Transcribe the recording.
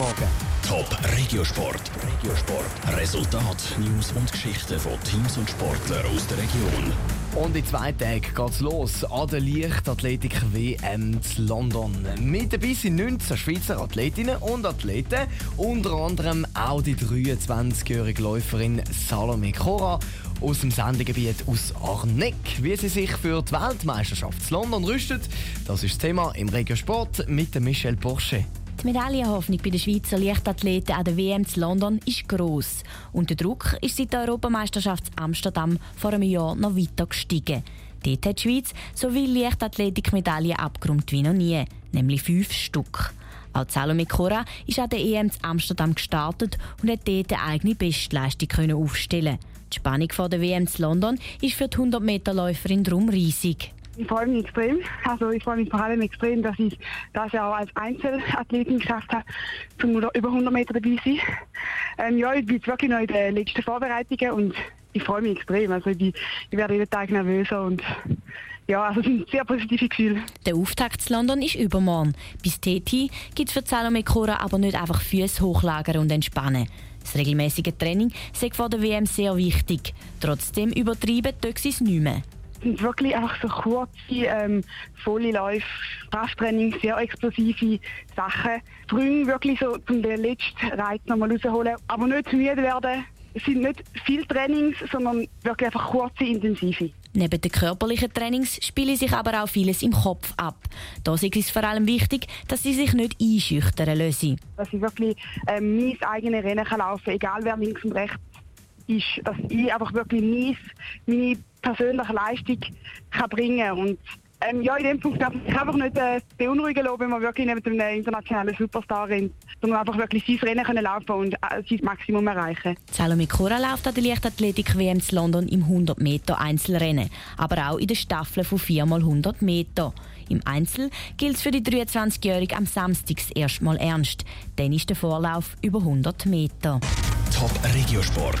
Morgen. Top Regiosport. Regiosport. Resultat, News und Geschichten von Teams und Sportlern aus der Region. Und in zwei Tagen geht's los an der Leichtathletik WM zu London. Mit dabei sind 19 Schweizer Athletinnen und Athleten, unter anderem auch die 23-jährige Läuferin Salome Cora aus dem Sendegebiet aus Arneck. Wie sie sich für die Weltmeisterschaft zu London rüstet, das ist das Thema im Regiosport mit Michel Porsche. Die Medaillenhoffnung bei den Schweizer Leichtathleten an der WM zu London ist gross. Und der Druck ist seit der Europameisterschaft Amsterdam vor einem Jahr noch weiter gestiegen. Dort hat die Schweiz so viele Leichtathletikmedaillen abgerundet wie noch nie, nämlich fünf Stück. Auch Salome Cora ist an der EM zu Amsterdam gestartet und hat dort eine eigene Bestleistung aufstellen Die Spannung vor der WM zu London ist für die 100-Meter-Läuferin drum riesig. Ich freue mich extrem. Also ich freue mich vor allem extrem, dass ich das ja auch als Einzelathletin geschafft habe, zum über 100 Meter dabei sein. Ähm, ja, ich bin jetzt wirklich noch in den letzten Vorbereitungen und ich freue mich extrem. Also ich, ich werde jeden Tag nervöser und ja, also es sind sehr positive Gefühle. Der Auftakt zu London ist übermorgen. Bis TT gibt es für Salome Cora aber nicht einfach Füße hochlagern und entspannen. Das regelmäßige Training ist vor der WM sehr wichtig. Trotzdem übertrieben tut sie es nicht mehr sind wirklich einfach so kurze, ähm, volle Läufe, Krafttraining, sehr explosive Sachen. Sprünge wirklich so zum letzten Reiz nochmal rausholen, aber nicht zu müde werden. Es sind nicht viele Trainings, sondern wirklich einfach kurze, intensive. Neben den körperlichen Trainings spiele sich aber auch vieles im Kopf ab. Da ist es vor allem wichtig, dass sie sich nicht einschüchtern lassen. Dass ich wirklich ähm, mein eigenes Rennen kann laufen kann, egal wer links und rechts ist, dass ich einfach wirklich mein, meine persönliche Leistung kann bringen kann. Und ähm, ja, in dem Punkt darf ich einfach nicht äh, beunruhigen lassen, wenn man wirklich neben einem internationalen Superstar rennt, sondern einfach wirklich sein Rennen können laufen und äh, sein Maximum erreichen. Salome Cora läuft an der Leichtathletik WM in London im 100 Meter Einzelrennen, aber auch in der Staffel von 4x100 Meter. Im Einzel gilt es für die 23-Jährige am Samstag erstmal ernst. Dann ist der Vorlauf über 100 Meter. Top Regiosport,